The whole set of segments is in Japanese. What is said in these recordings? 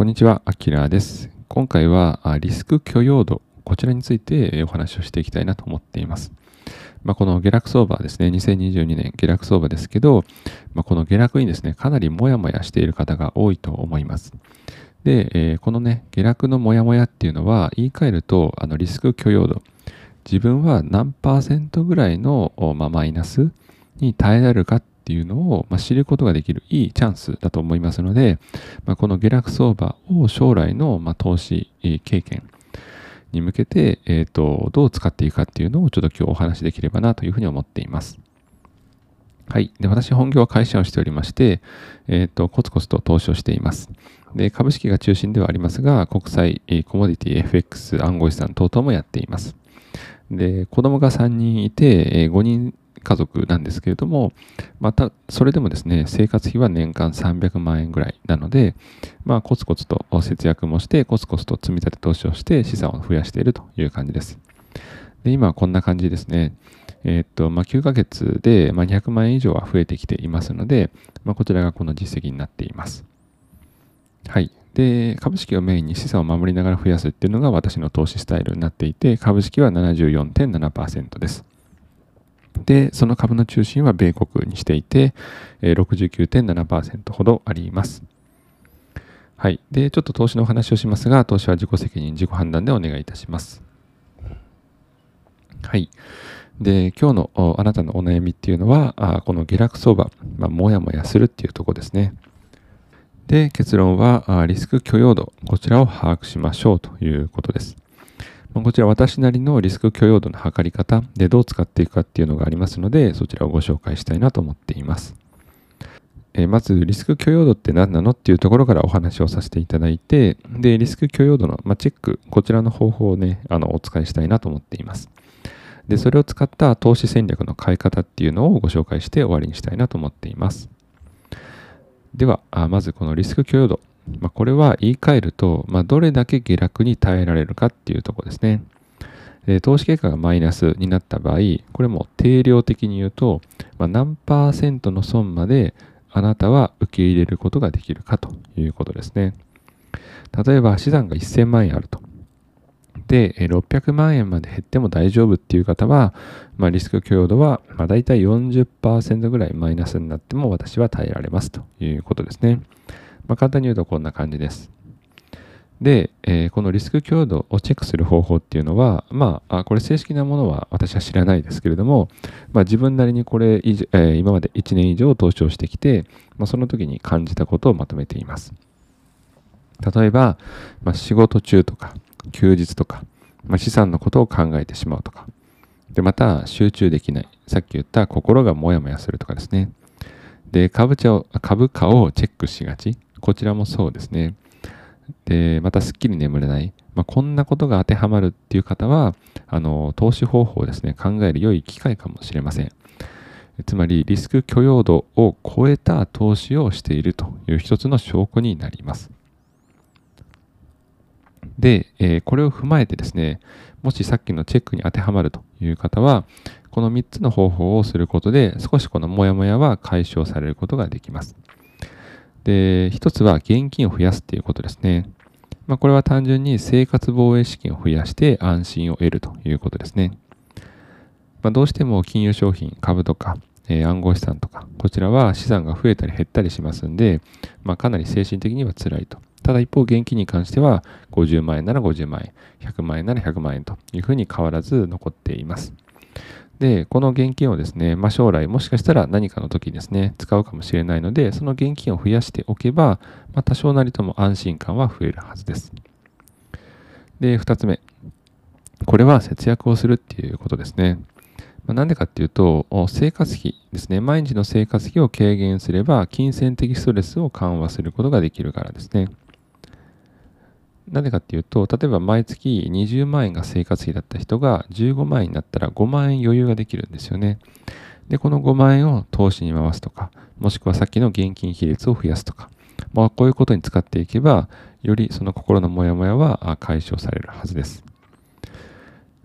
こんにちは、アキラです。今回はリスク許容度、こちらについてお話をしていきたいなと思っています。まあ、この下落相場ですね、2022年下落相場ですけど、まあ、この下落にですね、かなりモヤモヤしている方が多いと思います。で、えー、このね、下落のモヤモヤっていうのは、言い換えると、あのリスク許容度、自分は何パーセントぐらいの、まあ、マイナスに耐えられるかっっていうのを、ま知ることができるいいチャンスだと思いますので、まあ、この下落相場を将来の、ま投資経験に向けて、えーと、どう使っていくかっていうのをちょっと今日お話しできればなというふうに思っています。はい。で、私、本業は会社をしておりまして、えっ、ー、と、コツコツと投資をしています。で、株式が中心ではありますが、国際、コモディティ、FX、暗号資産等々もやっています。で、子供が3人いて、5人家族なんですけれども、また、それでもですね、生活費は年間300万円ぐらいなので、まあ、コツコツと節約もして、コツコツと積み立て投資をして資産を増やしているという感じです。で、今はこんな感じですね。えー、っと、まあ、9ヶ月で、ま、200万円以上は増えてきていますので、まあ、こちらがこの実績になっています。はい。で、株式をメインに資産を守りながら増やすっていうのが私の投資スタイルになっていて、株式は74.7%です。で、その株の中心は米国にしていて、69.7%ほどあります。はい。で、ちょっと投資のお話をしますが、投資は自己責任、自己判断でお願いいたします。はい。で、今日のあなたのお悩みっていうのは、あこの下落相場、まあ、もやもやするっていうとこですね。で、結論は、リスク許容度、こちらを把握しましょうということです。まこちら私なりのリスク許容度の測り方でどう使っていくかっていうのがありますので、そちらをご紹介したいなと思っています。えまず、リスク許容度って何なのっていうところからお話をさせていただいて、で、リスク許容度の、まチェック、こちらの方法をね、あの、お伝えしたいなと思っています。で、それを使った投資戦略の変え方っていうのをご紹介して終わりにしたいなと思っています。では、まずこのリスク許容度。まあ、これは言い換えると、まあ、どれだけ下落に耐えられるかっていうところですね。で投資結果がマイナスになった場合、これも定量的に言うと、まあ、何パーセントの損まであなたは受け入れることができるかということですね。例えば資産が1000万円あると。で、600万円まで減っても大丈夫っていう方は、まあ、リスク許容度は、まあ、大体40%ぐらいマイナスになっても私は耐えられますということですね。まあ、簡単に言うとこんな感じです。で、えー、このリスク強度をチェックする方法っていうのは、まあ、これ正式なものは私は知らないですけれども、まあ、自分なりにこれ、えー、今まで1年以上投資をしてきて、まあ、その時に感じたことをまとめています。例えば、まあ、仕事中とか、休日とか、まあ、資産のことを考えてしまうとか、で、また集中できない。さっき言った心がモヤモヤするとかですね。で、株価を株価をチェックしがち。こちらもそうですね。で、またすっきり眠れない。まあ、こんなことが当てはまるっていう方は、あの、投資方法をですね、考える良い機会かもしれません。つまり、リスク許容度を超えた投資をしているという一つの証拠になります。で、えー、これを踏まえてですね、もしさっきのチェックに当てはまるという方は、この3つの方法をすることで、少しこのモヤモヤは解消されることができます。で、一つは現金を増やすっていうことですね。まあ、これは単純に生活防衛資金を増やして安心を得るということですね。まあ、どうしても金融商品、株とか、えー、暗号資産とか、こちらは資産が増えたり減ったりしますんで、まあ、かなり精神的には辛いと。ただ一方、現金に関しては50万円なら50万円、100万円なら100万円というふうに変わらず残っています。で、この現金をですね、まあ、将来もしかしたら何かの時にですね、使うかもしれないので、その現金を増やしておけば、まあ、多少なりとも安心感は増えるはずです。で、2つ目。これは節約をするっていうことですね。まあ、なんでかっていうと、生活費ですね。毎日の生活費を軽減すれば、金銭的ストレスを緩和することができるからですね。なぜかっていうと、例えば毎月20万円が生活費だった人が15万円になったら5万円余裕ができるんですよね。で、この5万円を投資に回すとか、もしくはさっきの現金比率を増やすとか、まあ、こういうことに使っていけば、よりその心のモヤモヤは解消されるはずです。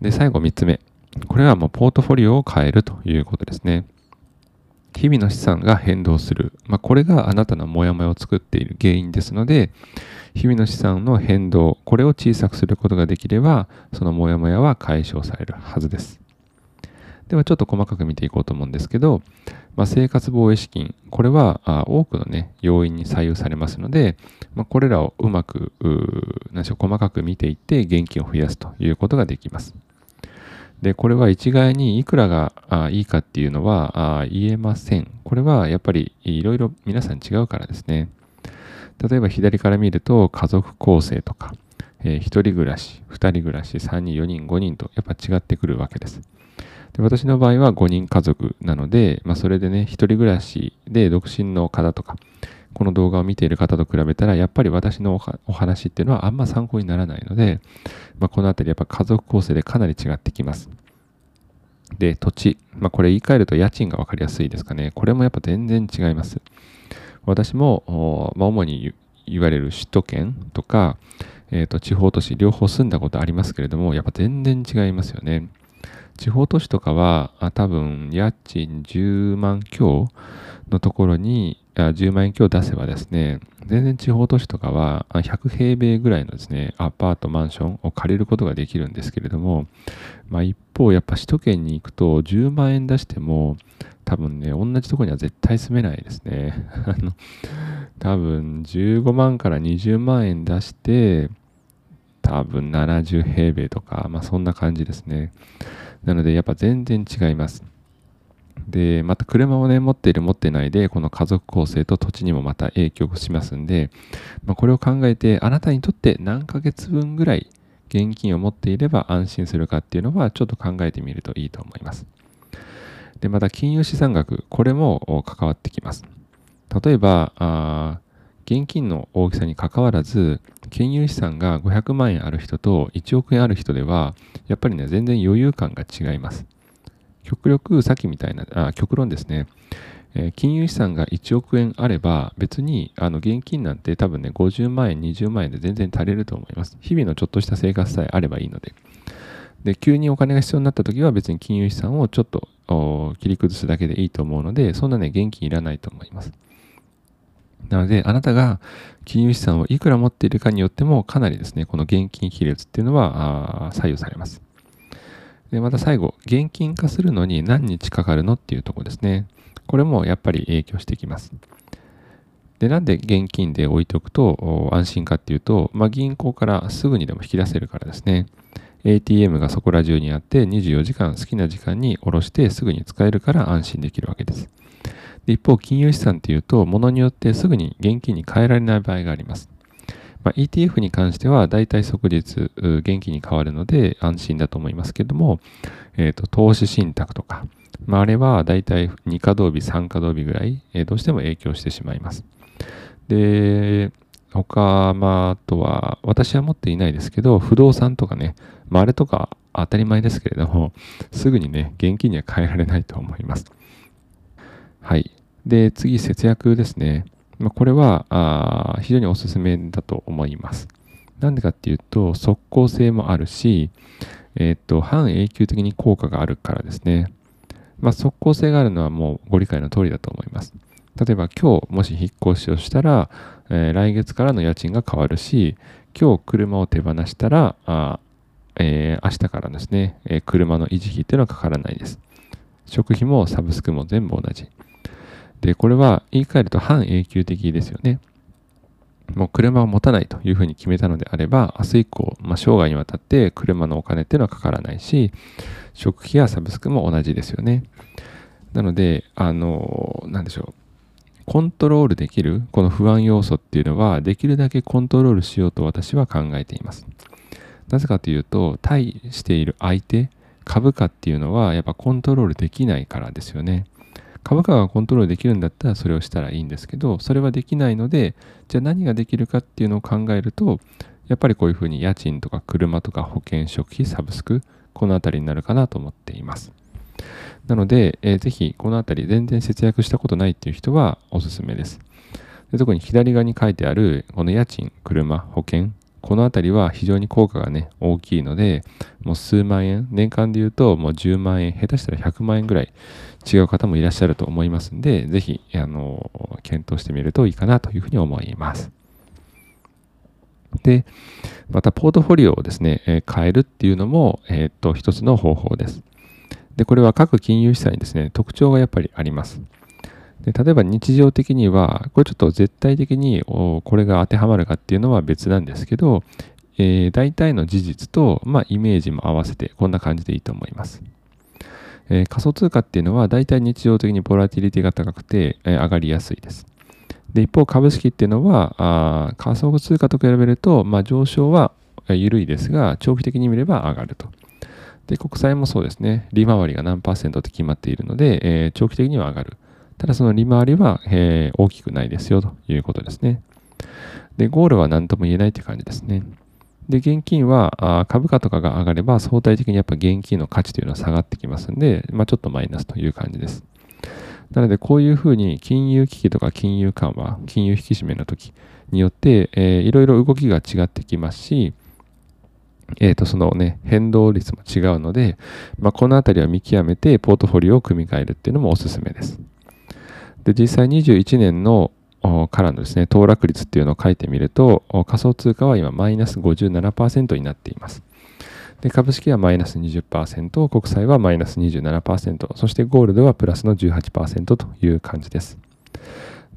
で、最後3つ目。これはもうポートフォリオを変えるということですね。日々の資産が変動する。まあ、これがあなたのモヤモヤを作っている原因ですので、日々の資産の変動、これを小さくすることができれば、そのモヤモヤは解消されるはずです。ではちょっと細かく見ていこうと思うんですけど、まあ、生活防衛資金、これは多くの、ね、要因に左右されますので、まあ、これらをうまく何でしょう細かく見ていって現金を増やすということができます。で、これは一概にいくらがいいかっていうのは言えません。これはやっぱりいろいろ皆さん違うからですね。例えば左から見ると家族構成とか、えー、1人暮らし、2人暮らし、3人、4人、5人とやっぱ違ってくるわけです。で私の場合は5人家族なので、まあ、それでね、一人暮らしで独身の方とか、この動画を見ている方と比べたら、やっぱり私のお話っていうのはあんま参考にならないので、まあ、このあたりやっぱ家族構成でかなり違ってきます。で、土地。まあ、これ言い換えると家賃が分かりやすいですかね。これもやっぱ全然違います。私も、まあ、主に言われる首都圏とか、えー、と地方都市両方住んだことありますけれども、やっぱ全然違いますよね。地方都市とかは多分家賃10万強のところに10万円強出せばですね、全然地方都市とかは100平米ぐらいのですね、アパート、マンションを借りることができるんですけれども、まあ、一方、やっぱ首都圏に行くと10万円出しても、多分ね、同じところには絶対住めないですね。あの、多分15万から20万円出して、多分70平米とか、まあそんな感じですね。なのでやっぱ全然違います。で、また車をね、持っている持ってないで、この家族構成と土地にもまた影響しますんで、まあ、これを考えて、あなたにとって何ヶ月分ぐらい現金を持っていれば安心するかっていうのは、ちょっと考えてみるといいと思います。で、また金融資産額、これも関わってきます。例えば、あ現金の大きさにかかわらず、金融資産が500万円ある人と1億円ある人では、やっぱりね、全然余裕感が違います。極力、さっきみたいな、あ極論ですね、えー、金融資産が1億円あれば、別にあの現金なんて多分ね、50万円、20万円で全然足りると思います。日々のちょっとした生活さえあればいいので。で、急にお金が必要になった時は別に金融資産をちょっと切り崩すだけでいいと思うので、そんなね、現金いらないと思います。なので、あなたが金融資産をいくら持っているかによっても、かなりですね、この現金比率っていうのは左右されます。で、また最後、現金化するのに何日かかるのっていうとこですね。これもやっぱり影響してきます。で、なんで現金で置いておくと安心かっていうと、まあ、銀行からすぐにでも引き出せるからですね。ATM がそこら中にあって24時間好きな時間に下ろしてすぐに使えるから安心できるわけです。で一方、金融資産っていうと、ものによってすぐに現金に変えられない場合があります。まあ、ETF に関しては大体即日元気に変わるので安心だと思いますけども、えーと、投資信託とか、まあ、あれは大体2稼働日、3稼働日ぐらい、えー、どうしても影響してしまいます。で、他、まあ、あとは、私は持っていないですけど、不動産とかね、まあ、あれとか当たり前ですけれども、すぐにね、現金には変えられないと思います。はい。で、次、節約ですね。まあ、これはあ非常におすすめだと思います。なんでかっていうと、即効性もあるし、えっ、ー、と、半永久的に効果があるからですね。まあ、即効性があるのはもうご理解の通りだと思います。例えば今日もし引っ越しをしたら、えー、来月からの家賃が変わるし、今日車を手放したら、あえー、明日からですね、えー、車の維持費っていうのはかからないです。食費もサブスクも全部同じ。で、これは言い換えると半永久的ですよね。もう車を持たないというふうに決めたのであれば、明日以降、まあ、生涯にわたって車のお金っていうのはかからないし、食費やサブスクも同じですよね。なので、あの、なんでしょう。コントロールできるこの不安要素っていうのはできるだけコントロールしようと私は考えています。なぜかというと対している相手株価っていうのはやっぱコントロールできないからですよね。株価がコントロールできるんだったらそれをしたらいいんですけど、それはできないので、じゃあ何ができるかっていうのを考えると、やっぱりこういうふうに家賃とか車とか保険食費、サブスク、このあたりになるかなと思っています。なので、えー、ぜひこのあたり全然節約したことないっていう人はおすすめです。で特に左側に書いてあるこの家賃、車、保険、このあたりは非常に効果がね、大きいので、もう数万円、年間で言うともう10万円、下手したら100万円ぐらい違う方もいらっしゃると思いますんで、ぜひ、あの、検討してみるといいかなというふうに思います。で、またポートフォリオをですね、え、変えるっていうのも、えー、っと、一つの方法です。で、これは各金融資産にですね、特徴がやっぱりあります。で例えば日常的には、これちょっと絶対的にこれが当てはまるかっていうのは別なんですけど、えー、大体の事実と、まあ、イメージも合わせてこんな感じでいいと思います。えー、仮想通貨っていうのは大体日常的にボラティリティが高くて、えー、上がりやすいです。で一方株式っていうのはあ仮想通貨と比べると、まあ、上昇は緩いですが長期的に見れば上がると。で国債もそうですね利回りが何パーセントって決まっているので、えー、長期的には上がる。ただその利回りは、えー、大きくないですよということですね。で、ゴールは何とも言えないという感じですね。で、現金は株価とかが上がれば相対的にやっぱ現金の価値というのは下がってきますんで、まあ、ちょっとマイナスという感じです。なので、こういうふうに金融危機とか金融緩和、金融引き締めの時によって、えー、いろいろ動きが違ってきますし、えー、とそのね、変動率も違うので、まあ、このあたりは見極めてポートフォリオを組み替えるっていうのもおすすめです。で、実際21年のからのですね、騰落率っていうのを書いてみると、仮想通貨は今マイナス57%になっています。で株式はマイナス20%、国債はマイナス27%、そしてゴールドはプラスの18%という感じです。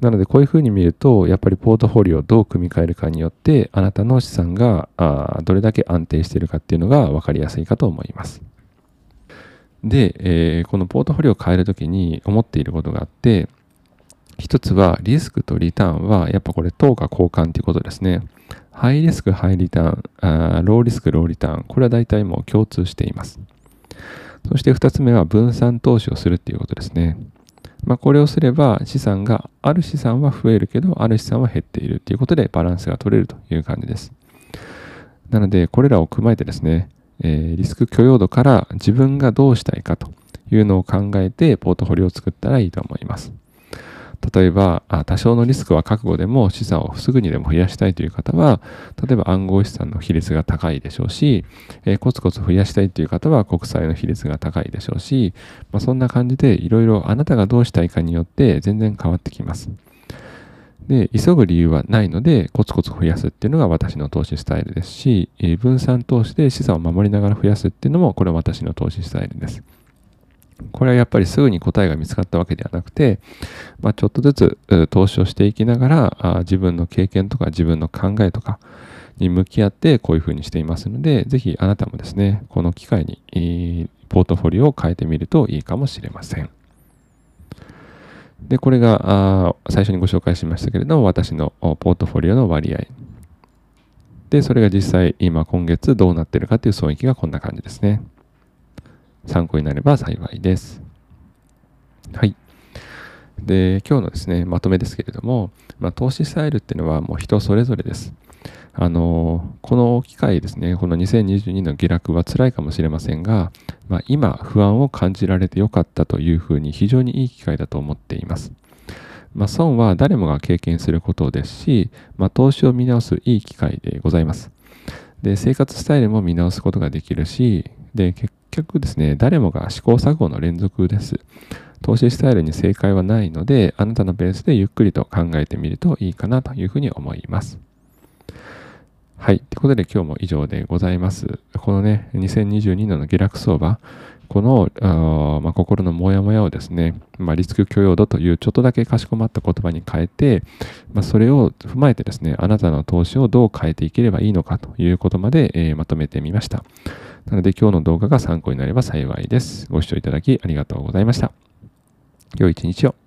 なので、こういうふうに見ると、やっぱりポートフォリオをどう組み替えるかによって、あなたの資産があどれだけ安定しているかっていうのが分かりやすいかと思います。で、えー、このポートフォリオを変えるときに思っていることがあって、一つはリスクとリターンはやっぱこれ等価交換ということですね。ハイリスク、ハイリターン、あーローリスク、ローリターン。これは大体もう共通しています。そして二つ目は分散投資をするっていうことですね。まあ、これをすれば資産が、ある資産は増えるけど、ある資産は減っているということでバランスが取れるという感じです。なので、これらを踏まえてですね、えー、リスク許容度から自分がどうしたいかというのを考えて、ポートフォリオを作ったらいいと思います。例えば、多少のリスクは覚悟でも資産をすぐにでも増やしたいという方は、例えば暗号資産の比率が高いでしょうし、えー、コツコツ増やしたいという方は国債の比率が高いでしょうし、まあ、そんな感じでいろいろあなたがどうしたいかによって全然変わってきます。で、急ぐ理由はないので、コツコツ増やすっていうのが私の投資スタイルですし、分散投資で資産を守りながら増やすっていうのも、これは私の投資スタイルです。これはやっぱりすぐに答えが見つかったわけではなくて、まあ、ちょっとずつ投資をしていきながらあ自分の経験とか自分の考えとかに向き合ってこういうふうにしていますので、ぜひあなたもですね、この機会に、ポートフォリオを変えてみるといいかもしれません。で、これがあ最初にご紹介しましたけれども、私のポートフォリオの割合。で、それが実際今今月どうなってるかという損益がこんな感じですね。参考になれば幸いです。はい。で、今日のですね、まとめですけれども、まあ、投資スタイルっていうのはもう人それぞれです。あの、この機会ですね、この2022の下落は辛いかもしれませんが、まあ、今不安を感じられてよかったというふうに非常にいい機会だと思っています。まあ、損は誰もが経験することですし、まあ、投資を見直すいい機会でございます。で、生活スタイルも見直すことができるし、で、結局ですね、誰もが試行錯誤の連続です。投資スタイルに正解はないので、あなたのベースでゆっくりと考えてみるといいかなというふうに思います。はい。ということで今日も以上でございます。このね、2022年の下落相場、このあ、まあ、心のモヤモヤをですね、まあ、リスク許容度というちょっとだけかしこまった言葉に変えて、まあ、それを踏まえてですね、あなたの投資をどう変えていければいいのかということまで、えー、まとめてみました。なので今日の動画が参考になれば幸いです。ご視聴いただきありがとうございました。良い一日を。